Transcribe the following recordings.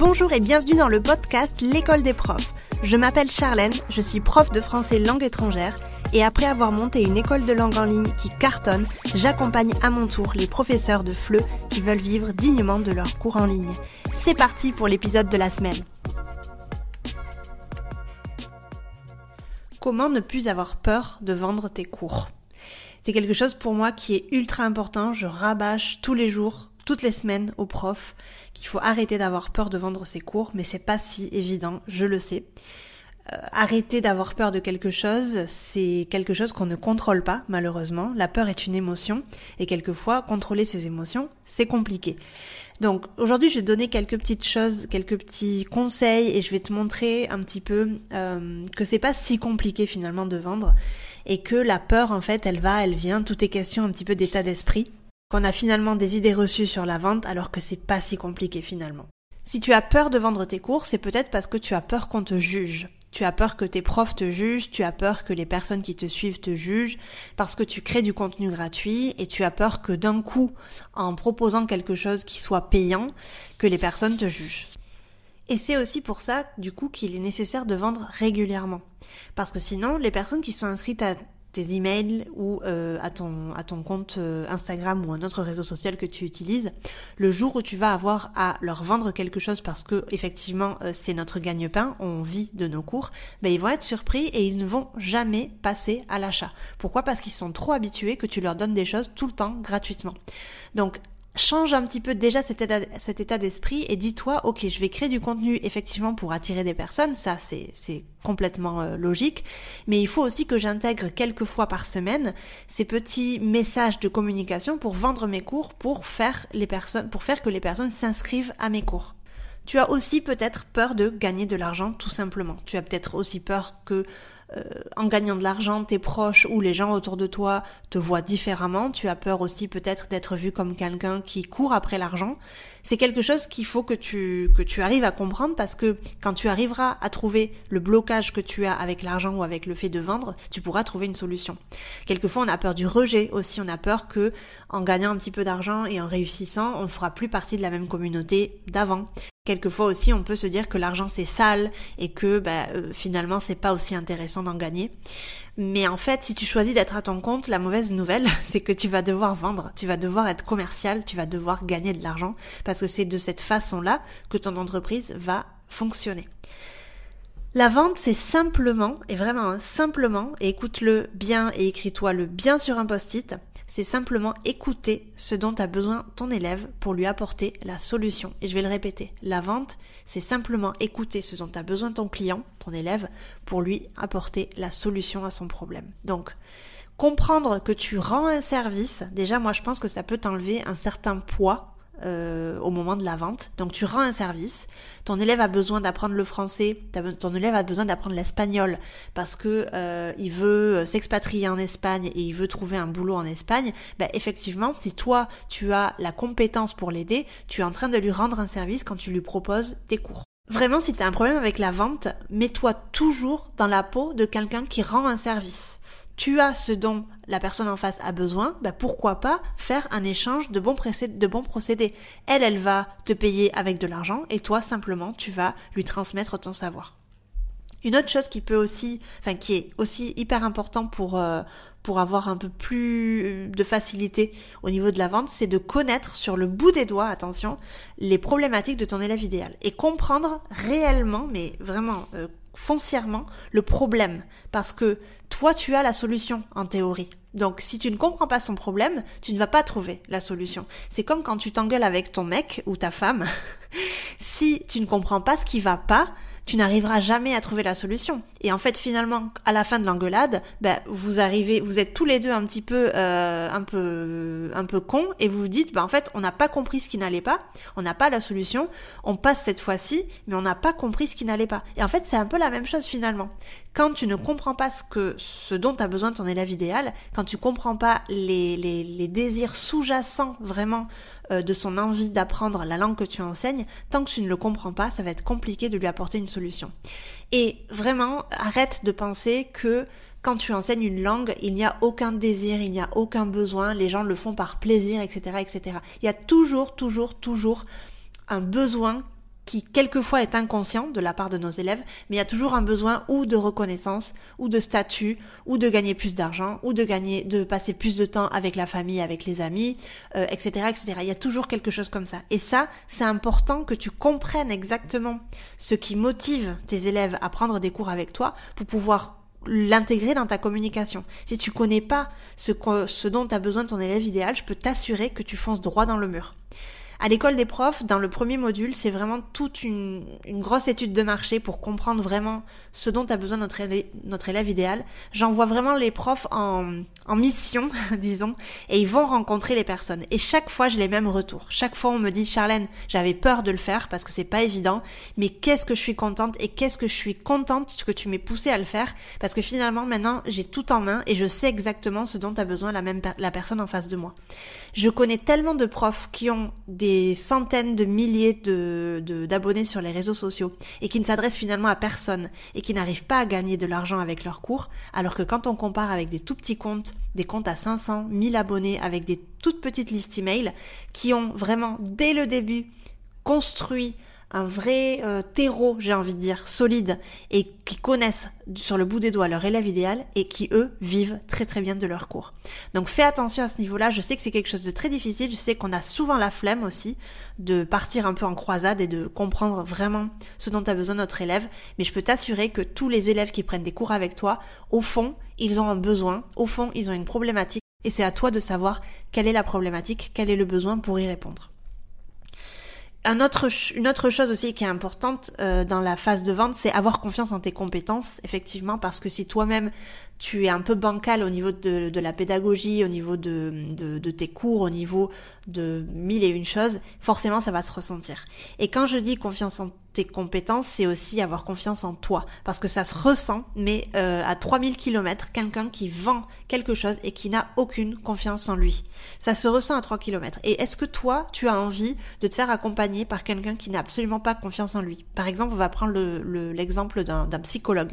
Bonjour et bienvenue dans le podcast L'école des profs. Je m'appelle Charlène, je suis prof de français langue étrangère et après avoir monté une école de langue en ligne qui cartonne, j'accompagne à mon tour les professeurs de FLE qui veulent vivre dignement de leurs cours en ligne. C'est parti pour l'épisode de la semaine. Comment ne plus avoir peur de vendre tes cours? C'est quelque chose pour moi qui est ultra important, je rabâche tous les jours toutes les semaines aux profs qu'il faut arrêter d'avoir peur de vendre ses cours, mais c'est pas si évident, je le sais. Euh, arrêter d'avoir peur de quelque chose, c'est quelque chose qu'on ne contrôle pas, malheureusement. La peur est une émotion, et quelquefois, contrôler ses émotions, c'est compliqué. Donc, aujourd'hui, je vais te donner quelques petites choses, quelques petits conseils, et je vais te montrer un petit peu euh, que c'est pas si compliqué finalement de vendre, et que la peur, en fait, elle va, elle vient, tout est question un petit peu d'état d'esprit qu'on a finalement des idées reçues sur la vente alors que c'est pas si compliqué finalement. Si tu as peur de vendre tes cours, c'est peut-être parce que tu as peur qu'on te juge. Tu as peur que tes profs te jugent, tu as peur que les personnes qui te suivent te jugent, parce que tu crées du contenu gratuit et tu as peur que d'un coup, en proposant quelque chose qui soit payant, que les personnes te jugent. Et c'est aussi pour ça, du coup, qu'il est nécessaire de vendre régulièrement. Parce que sinon, les personnes qui sont inscrites à tes emails ou euh, à ton à ton compte euh, Instagram ou un autre réseau social que tu utilises, le jour où tu vas avoir à leur vendre quelque chose parce que effectivement euh, c'est notre gagne-pain, on vit de nos cours, ben ils vont être surpris et ils ne vont jamais passer à l'achat. Pourquoi? Parce qu'ils sont trop habitués que tu leur donnes des choses tout le temps gratuitement. Donc change un petit peu déjà cet état, d'esprit et dis-toi, ok, je vais créer du contenu effectivement pour attirer des personnes, ça c'est complètement euh, logique, mais il faut aussi que j'intègre quelques fois par semaine ces petits messages de communication pour vendre mes cours, pour faire les personnes, pour faire que les personnes s'inscrivent à mes cours. Tu as aussi peut-être peur de gagner de l'argent tout simplement. Tu as peut-être aussi peur que euh, en gagnant de l'argent, tes proches ou les gens autour de toi te voient différemment. Tu as peur aussi peut-être d'être vu comme quelqu'un qui court après l'argent. C'est quelque chose qu'il faut que tu, que tu arrives à comprendre parce que quand tu arriveras à trouver le blocage que tu as avec l'argent ou avec le fait de vendre, tu pourras trouver une solution. Quelquefois, on a peur du rejet aussi. On a peur que, en gagnant un petit peu d'argent et en réussissant, on fera plus partie de la même communauté d'avant. Quelquefois aussi, on peut se dire que l'argent c'est sale et que bah, euh, finalement c'est pas aussi intéressant d'en gagner. Mais en fait, si tu choisis d'être à ton compte, la mauvaise nouvelle, c'est que tu vas devoir vendre, tu vas devoir être commercial, tu vas devoir gagner de l'argent parce que c'est de cette façon-là que ton entreprise va fonctionner. La vente, c'est simplement, et vraiment hein, simplement, écoute-le bien et écris-toi le bien sur un post-it, c'est simplement écouter ce dont a besoin ton élève pour lui apporter la solution. Et je vais le répéter, la vente, c'est simplement écouter ce dont a besoin ton client, ton élève, pour lui apporter la solution à son problème. Donc, comprendre que tu rends un service, déjà moi je pense que ça peut t'enlever un certain poids euh, au moment de la vente. Donc tu rends un service, ton élève a besoin d'apprendre le français, ton élève a besoin d'apprendre l'espagnol parce que euh, il veut s'expatrier en Espagne et il veut trouver un boulot en Espagne. Ben, effectivement, si toi tu as la compétence pour l'aider, tu es en train de lui rendre un service quand tu lui proposes tes cours. Vraiment, si tu as un problème avec la vente, mets-toi toujours dans la peau de quelqu'un qui rend un service tu as ce dont la personne en face a besoin, bah pourquoi pas faire un échange de bons, procédés. Elle, elle va te payer avec de l'argent et toi, simplement, tu vas lui transmettre ton savoir. Une autre chose qui peut aussi, enfin qui est aussi hyper important pour euh, pour avoir un peu plus de facilité au niveau de la vente, c'est de connaître sur le bout des doigts, attention, les problématiques de ton élève idéal et comprendre réellement, mais vraiment euh, foncièrement, le problème, parce que toi, tu as la solution en théorie. Donc, si tu ne comprends pas son problème, tu ne vas pas trouver la solution. C'est comme quand tu t'engueules avec ton mec ou ta femme. si tu ne comprends pas ce qui va pas, tu n'arriveras jamais à trouver la solution. Et en fait, finalement, à la fin de l'engueulade, ben, vous arrivez, vous êtes tous les deux un petit peu, euh, un peu, un peu cons, et vous vous dites, ben, en fait, on n'a pas compris ce qui n'allait pas, on n'a pas la solution, on passe cette fois-ci, mais on n'a pas compris ce qui n'allait pas. Et en fait, c'est un peu la même chose finalement. Quand tu ne comprends pas ce que, ce dont tu as besoin ton élève idéal, quand tu comprends pas les, les, les désirs sous-jacents vraiment euh, de son envie d'apprendre la langue que tu enseignes, tant que tu ne le comprends pas, ça va être compliqué de lui apporter une solution. Et vraiment, arrête de penser que quand tu enseignes une langue, il n'y a aucun désir, il n'y a aucun besoin, les gens le font par plaisir, etc., etc. Il y a toujours, toujours, toujours un besoin qui quelquefois est inconscient de la part de nos élèves, mais il y a toujours un besoin ou de reconnaissance, ou de statut, ou de gagner plus d'argent, ou de gagner, de passer plus de temps avec la famille, avec les amis, etc., euh, etc. Il y a toujours quelque chose comme ça. Et ça, c'est important que tu comprennes exactement ce qui motive tes élèves à prendre des cours avec toi pour pouvoir l'intégrer dans ta communication. Si tu connais pas ce, ce dont as besoin ton élève idéal, je peux t'assurer que tu fonces droit dans le mur. À l'école des profs, dans le premier module, c'est vraiment toute une, grosse étude de marché pour comprendre vraiment ce dont a besoin notre, élève, notre élève idéal. J'envoie vraiment les profs en, en mission, disons, et ils vont rencontrer les personnes. Et chaque fois, j'ai les mêmes retours. Chaque fois, on me dit, Charlène, j'avais peur de le faire parce que c'est pas évident, mais qu'est-ce que je suis contente et qu'est-ce que je suis contente que tu m'aies poussé à le faire parce que finalement, maintenant, j'ai tout en main et je sais exactement ce dont a besoin la même la personne en face de moi. Je connais tellement de profs qui ont des centaines de milliers de, d'abonnés sur les réseaux sociaux et qui ne s'adressent finalement à personne et qui n'arrivent pas à gagner de l'argent avec leurs cours, alors que quand on compare avec des tout petits comptes, des comptes à 500, 1000 abonnés avec des toutes petites listes email qui ont vraiment dès le début construit un vrai euh, terreau, j'ai envie de dire, solide, et qui connaissent sur le bout des doigts leur élève idéal et qui, eux, vivent très très bien de leur cours. Donc fais attention à ce niveau-là, je sais que c'est quelque chose de très difficile, je sais qu'on a souvent la flemme aussi de partir un peu en croisade et de comprendre vraiment ce dont a besoin notre élève, mais je peux t'assurer que tous les élèves qui prennent des cours avec toi, au fond, ils ont un besoin, au fond, ils ont une problématique, et c'est à toi de savoir quelle est la problématique, quel est le besoin pour y répondre une autre chose aussi qui est importante euh, dans la phase de vente, c'est avoir confiance en tes compétences, effectivement, parce que si toi-même tu es un peu bancal au niveau de, la pédagogie, au niveau de, tes cours, au niveau de mille et une choses, forcément ça va se ressentir. Et quand je dis confiance en tes compétences, c'est aussi avoir confiance en toi. Parce que ça se ressent, mais euh, à 3000 km, quelqu'un qui vend quelque chose et qui n'a aucune confiance en lui. Ça se ressent à 3 km. Et est-ce que toi, tu as envie de te faire accompagner par quelqu'un qui n'a absolument pas confiance en lui? Par exemple, on va prendre l'exemple le, d'un psychologue.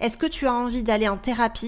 Est-ce que tu as envie d'aller en thérapie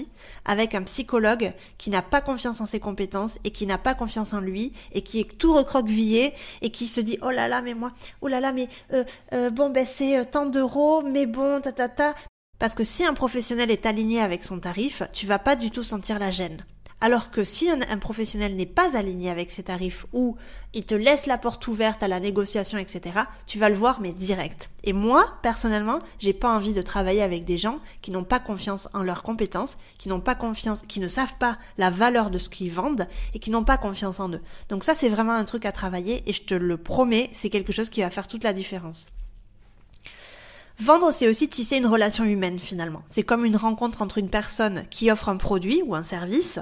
avec un psychologue qui n'a pas confiance en ses compétences et qui n'a pas confiance en lui et qui est tout recroquevillé et qui se dit oh là là mais moi oh là là mais euh, euh, bon ben c'est euh, tant d'euros mais bon ta ta ta. Parce que si un professionnel est aligné avec son tarif tu vas pas du tout sentir la gêne alors que si un, professionnel n'est pas aligné avec ses tarifs ou il te laisse la porte ouverte à la négociation, etc., tu vas le voir mais direct. Et moi, personnellement, j'ai pas envie de travailler avec des gens qui n'ont pas confiance en leurs compétences, qui n'ont pas confiance, qui ne savent pas la valeur de ce qu'ils vendent et qui n'ont pas confiance en eux. Donc ça, c'est vraiment un truc à travailler et je te le promets, c'est quelque chose qui va faire toute la différence. Vendre, c'est aussi tisser une relation humaine finalement. C'est comme une rencontre entre une personne qui offre un produit ou un service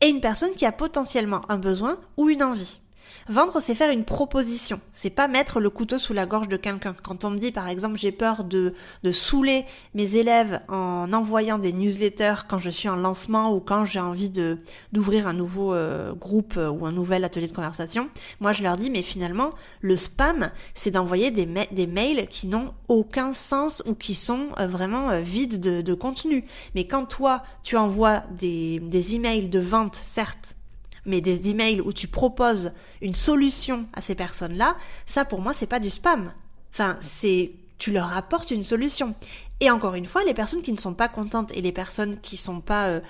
et une personne qui a potentiellement un besoin ou une envie. Vendre, c'est faire une proposition. C'est pas mettre le couteau sous la gorge de quelqu'un. Quand on me dit, par exemple, j'ai peur de, de saouler mes élèves en envoyant des newsletters quand je suis en lancement ou quand j'ai envie de, d'ouvrir un nouveau euh, groupe euh, ou un nouvel atelier de conversation, moi je leur dis, mais finalement, le spam, c'est d'envoyer des, des mails qui n'ont aucun sens ou qui sont euh, vraiment vides de, de contenu. Mais quand toi, tu envoies des, des emails de vente, certes, mais des emails où tu proposes une solution à ces personnes-là, ça pour moi c'est pas du spam. Enfin, c'est tu leur apportes une solution. Et encore une fois, les personnes qui ne sont pas contentes et les personnes qui sont pas euh,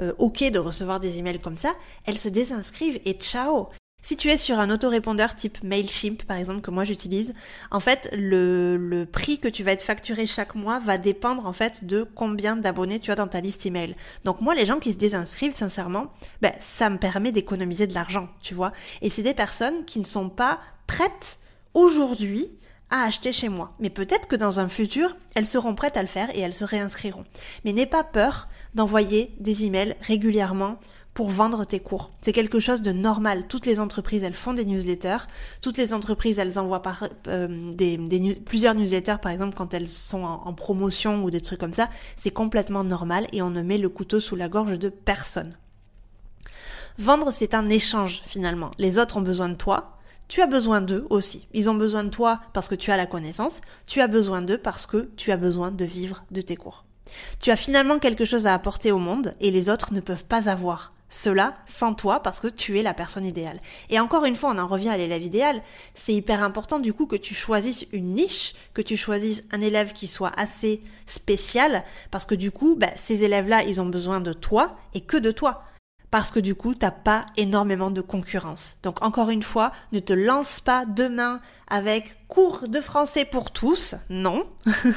euh, ok de recevoir des emails comme ça, elles se désinscrivent et ciao. Si tu es sur un autorépondeur type Mailchimp, par exemple, que moi j'utilise, en fait, le, le, prix que tu vas être facturé chaque mois va dépendre, en fait, de combien d'abonnés tu as dans ta liste email. Donc moi, les gens qui se désinscrivent, sincèrement, ben, ça me permet d'économiser de l'argent, tu vois. Et c'est des personnes qui ne sont pas prêtes aujourd'hui à acheter chez moi. Mais peut-être que dans un futur, elles seront prêtes à le faire et elles se réinscriront. Mais n'aie pas peur d'envoyer des emails régulièrement pour vendre tes cours. C'est quelque chose de normal. Toutes les entreprises, elles font des newsletters. Toutes les entreprises, elles envoient par, euh, des, plusieurs newsletters, par exemple, quand elles sont en, promotion ou des trucs comme ça. C'est complètement normal et on ne met le couteau sous la gorge de personne. Vendre, c'est un échange finalement. Les autres ont besoin de toi, tu as besoin d'eux aussi. Ils ont besoin de toi parce que tu as la connaissance, tu as besoin d'eux parce que tu as besoin de vivre de tes cours. Tu as finalement quelque chose à apporter au monde et les autres ne peuvent pas avoir cela sans toi parce que tu es la personne idéale. Et encore une fois, on en revient à l'élève idéal. C'est hyper important du coup que tu choisisses une niche, que tu choisisses un élève qui soit assez spécial parce que du coup, bah, ces élèves-là, ils ont besoin de toi et que de toi parce que du coup, t'as pas énormément de concurrence. Donc encore une fois, ne te lance pas demain avec cours de français pour tous, non,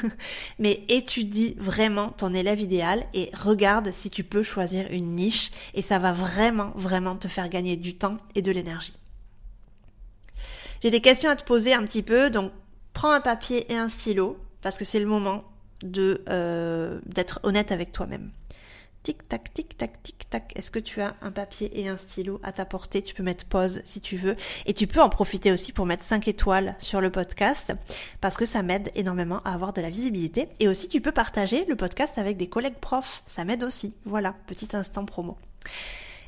mais étudie vraiment ton élève idéal et regarde si tu peux choisir une niche et ça va vraiment, vraiment te faire gagner du temps et de l'énergie. J'ai des questions à te poser un petit peu, donc prends un papier et un stylo parce que c'est le moment de euh, d'être honnête avec toi-même. Tic tac, tic tac, tic tac. Est-ce que tu as un papier et un stylo à ta portée? Tu peux mettre pause si tu veux. Et tu peux en profiter aussi pour mettre 5 étoiles sur le podcast parce que ça m'aide énormément à avoir de la visibilité. Et aussi, tu peux partager le podcast avec des collègues profs. Ça m'aide aussi. Voilà, petit instant promo.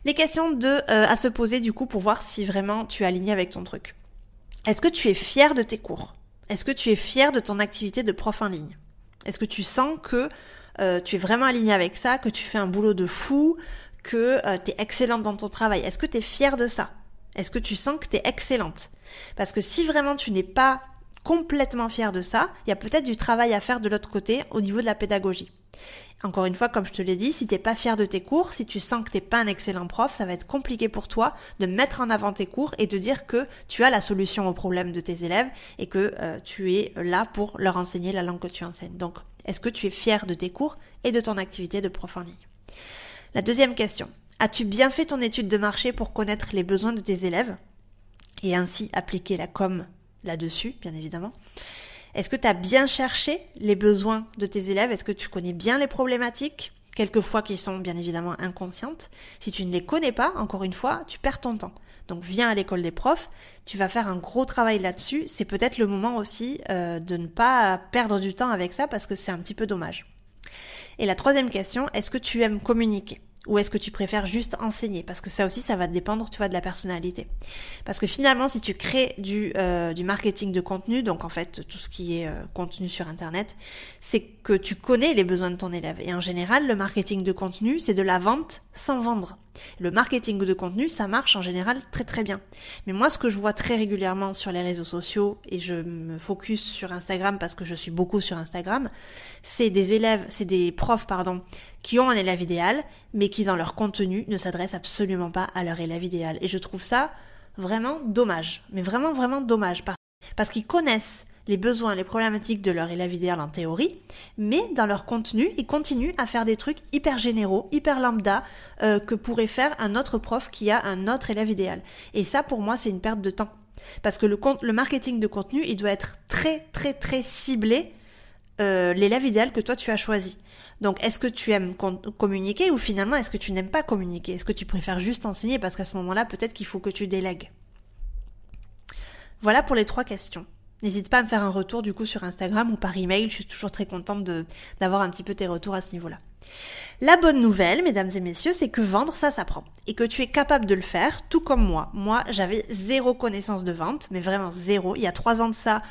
Les questions euh, à se poser du coup pour voir si vraiment tu es aligné avec ton truc. Est-ce que tu es fier de tes cours? Est-ce que tu es fier de ton activité de prof en ligne? Est-ce que tu sens que euh, tu es vraiment aligné avec ça, que tu fais un boulot de fou, que euh, tu es excellente dans ton travail. Est-ce que tu es fière de ça? Est-ce que tu sens que tu es excellente? Parce que si vraiment tu n'es pas complètement fière de ça, il y a peut-être du travail à faire de l'autre côté au niveau de la pédagogie. Encore une fois, comme je te l'ai dit, si t'es pas fier de tes cours, si tu sens que t'es pas un excellent prof, ça va être compliqué pour toi de mettre en avant tes cours et de dire que tu as la solution au problème de tes élèves et que euh, tu es là pour leur enseigner la langue que tu enseignes. Donc, est-ce que tu es fier de tes cours et de ton activité de prof en ligne? La deuxième question. As-tu bien fait ton étude de marché pour connaître les besoins de tes élèves et ainsi appliquer la com là-dessus, bien évidemment? Est-ce que tu as bien cherché les besoins de tes élèves? Est-ce que tu connais bien les problématiques? Quelquefois qui sont bien évidemment inconscientes. Si tu ne les connais pas, encore une fois, tu perds ton temps. Donc viens à l'école des profs, tu vas faire un gros travail là-dessus. C'est peut-être le moment aussi euh, de ne pas perdre du temps avec ça parce que c'est un petit peu dommage. Et la troisième question, est-ce que tu aimes communiquer? Ou est-ce que tu préfères juste enseigner? Parce que ça aussi, ça va dépendre, tu vois, de la personnalité. Parce que finalement, si tu crées du, euh, du marketing de contenu, donc en fait tout ce qui est euh, contenu sur Internet, c'est que tu connais les besoins de ton élève. Et en général, le marketing de contenu, c'est de la vente sans vendre. Le marketing de contenu, ça marche en général très très bien. Mais moi, ce que je vois très régulièrement sur les réseaux sociaux, et je me focus sur Instagram parce que je suis beaucoup sur Instagram, c'est des élèves, c'est des profs, pardon, qui ont un élève idéal, mais qui dans leur contenu ne s'adressent absolument pas à leur élève idéal. Et je trouve ça vraiment dommage. Mais vraiment, vraiment dommage. Parce qu'ils connaissent les besoins, les problématiques de leur élève idéal en théorie, mais dans leur contenu, ils continuent à faire des trucs hyper généraux, hyper lambda, euh, que pourrait faire un autre prof qui a un autre élève idéal. Et ça, pour moi, c'est une perte de temps. Parce que le, le marketing de contenu, il doit être très, très, très ciblé euh, l'élève idéal que toi tu as choisi. Donc, est-ce que tu aimes communiquer ou finalement est-ce que tu n'aimes pas communiquer? Est-ce que tu préfères juste enseigner? Parce qu'à ce moment-là, peut-être qu'il faut que tu délègues Voilà pour les trois questions. N'hésite pas à me faire un retour du coup sur Instagram ou par email. Je suis toujours très contente d'avoir un petit peu tes retours à ce niveau-là. La bonne nouvelle, mesdames et messieurs, c'est que vendre, ça s'apprend. Et que tu es capable de le faire, tout comme moi. Moi, j'avais zéro connaissance de vente, mais vraiment zéro. Il y a trois ans de ça,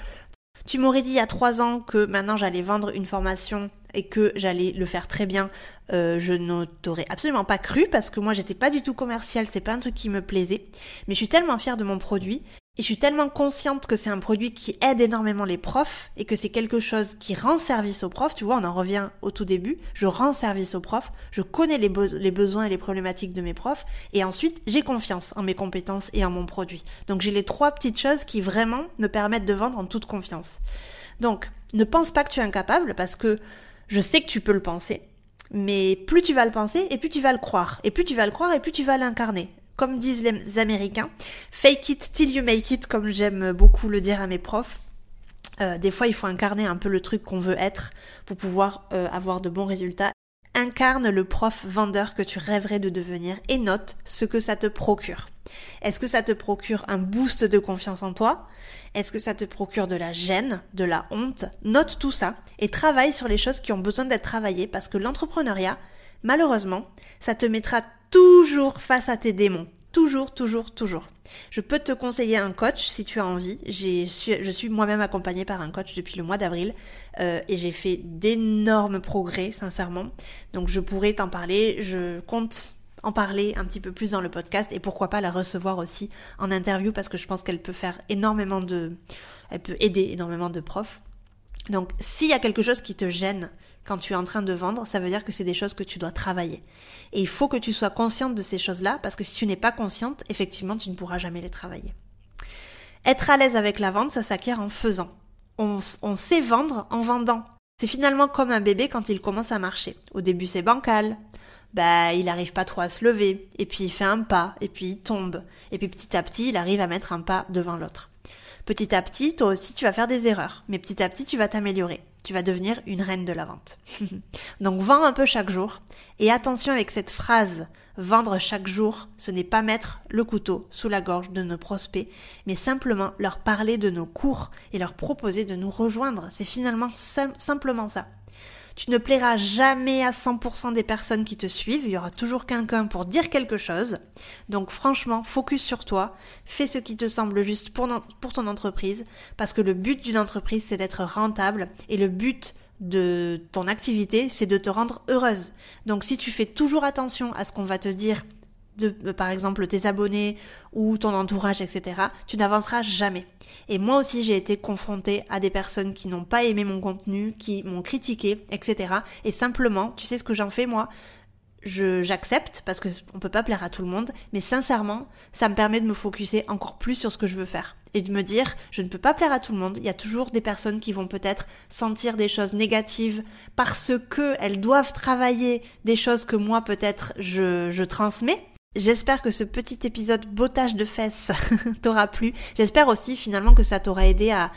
tu m'aurais dit il y a trois ans que maintenant j'allais vendre une formation et que j'allais le faire très bien, euh, je ne t'aurais absolument pas cru parce que moi j'étais pas du tout commercial, c'est pas un truc qui me plaisait. Mais je suis tellement fière de mon produit et je suis tellement consciente que c'est un produit qui aide énormément les profs et que c'est quelque chose qui rend service aux profs. Tu vois, on en revient au tout début. Je rends service aux profs. Je connais les, les besoins et les problématiques de mes profs. Et ensuite, j'ai confiance en mes compétences et en mon produit. Donc, j'ai les trois petites choses qui vraiment me permettent de vendre en toute confiance. Donc, ne pense pas que tu es incapable parce que je sais que tu peux le penser. Mais plus tu vas le penser et plus tu vas le croire. Et plus tu vas le croire et plus tu vas l'incarner comme disent les Américains, fake it till you make it, comme j'aime beaucoup le dire à mes profs. Euh, des fois, il faut incarner un peu le truc qu'on veut être pour pouvoir euh, avoir de bons résultats. Incarne le prof vendeur que tu rêverais de devenir et note ce que ça te procure. Est-ce que ça te procure un boost de confiance en toi? Est-ce que ça te procure de la gêne, de la honte? Note tout ça et travaille sur les choses qui ont besoin d'être travaillées parce que l'entrepreneuriat, malheureusement, ça te mettra toujours face à tes démons. Toujours, toujours, toujours. Je peux te conseiller un coach si tu as envie. Je suis moi-même accompagnée par un coach depuis le mois d'avril euh, et j'ai fait d'énormes progrès, sincèrement. Donc je pourrais t'en parler. Je compte en parler un petit peu plus dans le podcast et pourquoi pas la recevoir aussi en interview parce que je pense qu'elle peut faire énormément de, elle peut aider énormément de profs. Donc, s'il y a quelque chose qui te gêne quand tu es en train de vendre, ça veut dire que c'est des choses que tu dois travailler. Et il faut que tu sois consciente de ces choses-là, parce que si tu n'es pas consciente, effectivement, tu ne pourras jamais les travailler. Être à l'aise avec la vente, ça s'acquiert en faisant. On, sait vendre en vendant. C'est finalement comme un bébé quand il commence à marcher. Au début, c'est bancal. Bah, il n'arrive pas trop à se lever. Et puis, il fait un pas. Et puis, il tombe. Et puis, petit à petit, il arrive à mettre un pas devant l'autre. Petit à petit, toi aussi, tu vas faire des erreurs, mais petit à petit, tu vas t'améliorer. Tu vas devenir une reine de la vente. Donc, vends un peu chaque jour. Et attention avec cette phrase, vendre chaque jour, ce n'est pas mettre le couteau sous la gorge de nos prospects, mais simplement leur parler de nos cours et leur proposer de nous rejoindre. C'est finalement simplement ça. Tu ne plairas jamais à 100% des personnes qui te suivent, il y aura toujours quelqu'un pour dire quelque chose. Donc franchement, focus sur toi, fais ce qui te semble juste pour, pour ton entreprise, parce que le but d'une entreprise, c'est d'être rentable, et le but de ton activité, c'est de te rendre heureuse. Donc si tu fais toujours attention à ce qu'on va te dire de, par exemple, tes abonnés ou ton entourage, etc., tu n'avanceras jamais. Et moi aussi, j'ai été confrontée à des personnes qui n'ont pas aimé mon contenu, qui m'ont critiqué, etc. Et simplement, tu sais ce que j'en fais, moi? Je j'accepte parce que on peut pas plaire à tout le monde, mais sincèrement, ça me permet de me focuser encore plus sur ce que je veux faire et de me dire je ne peux pas plaire à tout le monde. Il y a toujours des personnes qui vont peut-être sentir des choses négatives parce que elles doivent travailler des choses que moi peut-être je je transmets J'espère que ce petit épisode botage de fesses t'aura plu. J'espère aussi finalement que ça t'aura aidé à,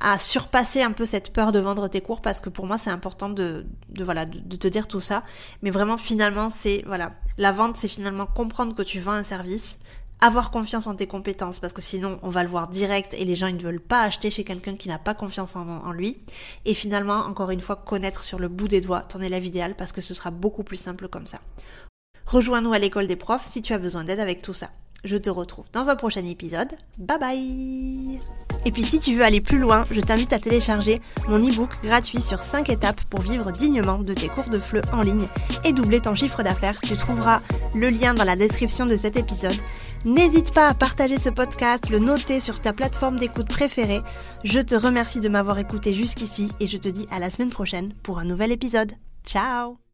à surpasser un peu cette peur de vendre tes cours parce que pour moi c'est important de, de voilà de, de, te dire tout ça. Mais vraiment finalement c'est voilà la vente c'est finalement comprendre que tu vends un service, avoir confiance en tes compétences parce que sinon on va le voir direct et les gens ils ne veulent pas acheter chez quelqu'un qui n'a pas confiance en, en, lui. Et finalement encore une fois connaître sur le bout des doigts ton élève idéal parce que ce sera beaucoup plus simple comme ça. Rejoins-nous à l'école des profs si tu as besoin d'aide avec tout ça. Je te retrouve dans un prochain épisode. Bye bye Et puis si tu veux aller plus loin, je t'invite à télécharger mon e-book gratuit sur 5 étapes pour vivre dignement de tes cours de FLE en ligne et doubler ton chiffre d'affaires. Tu trouveras le lien dans la description de cet épisode. N'hésite pas à partager ce podcast, le noter sur ta plateforme d'écoute préférée. Je te remercie de m'avoir écouté jusqu'ici et je te dis à la semaine prochaine pour un nouvel épisode. Ciao